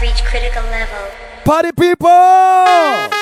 reach critical level. Party people!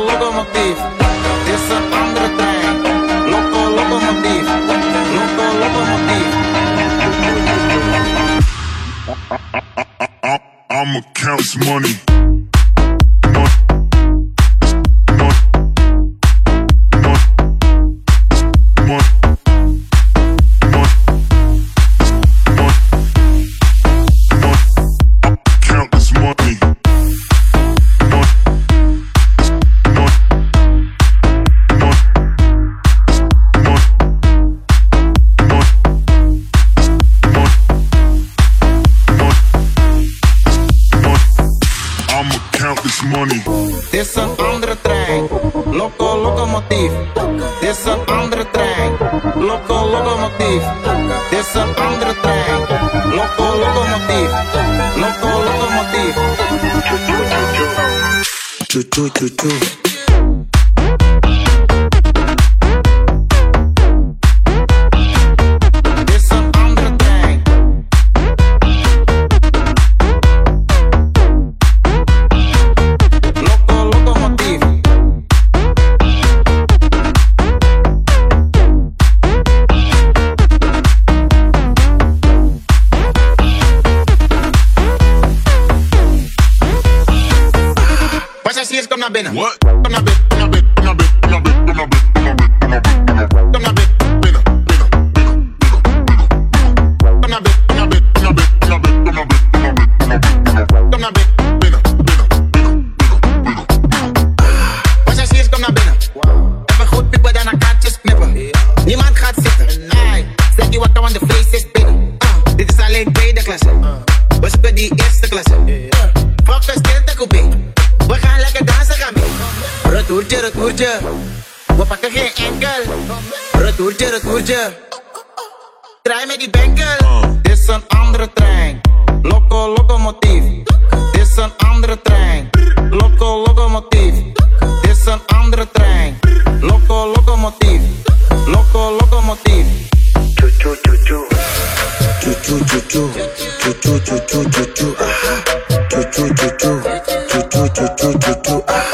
locomotief. Is een andere trein. Loco locomotief. Loco locomotief. I'ma count money. do do do. Raturja वो पकड़ है angle Raturja Raturja Draai me, die bengal This is een andere trein Loco locomotive. This is een andere trein Loco locomotive. This is een andere trein Loco locomotive. Loco locomotive. Choo choo choo choo Choo choo choo choo Choo choo choo choo choo choo Aha Choo choo choo choo Choo choo choo choo choo choo Aha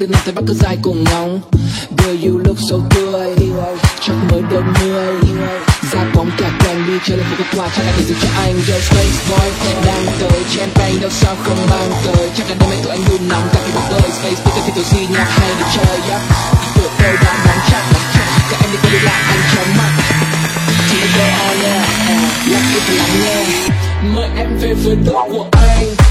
để từ nay tay bắt cứ dài cùng ngóng Girl you look so tươi Chắc mới đôi mươi Ra bóng cả càng đi chơi lên phải có quà Chắc là để dành cho anh girl space boy đang tới Champagne đâu sao không mang tới Chắc là đêm nay tụi anh đun nóng Tại vì cuộc đời space boy thì tụi si nhạc hay để chơi yeah. Tụi tôi đã nắm chắc Các em đi tôi đi lại anh chóng mặt Thì go on yeah Nhắc ít lắm nghe Mời em về với đôi của anh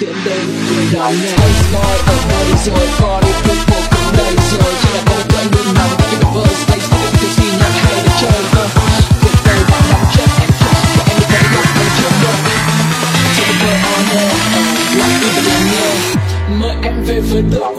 tiến đến người đàn nghe Hơi ở đây rồi Có đi thức vô cùng đây rồi Chỉ là mâu thuẫn luôn nằm Cái đồng vơ space Và cái gì nhạc hay để chơi vơ Cuộc đời đang nằm chết em trust Và em được thấy được anh chưa được chỉ a girl on air Like even là nghe Mời em về với tôi.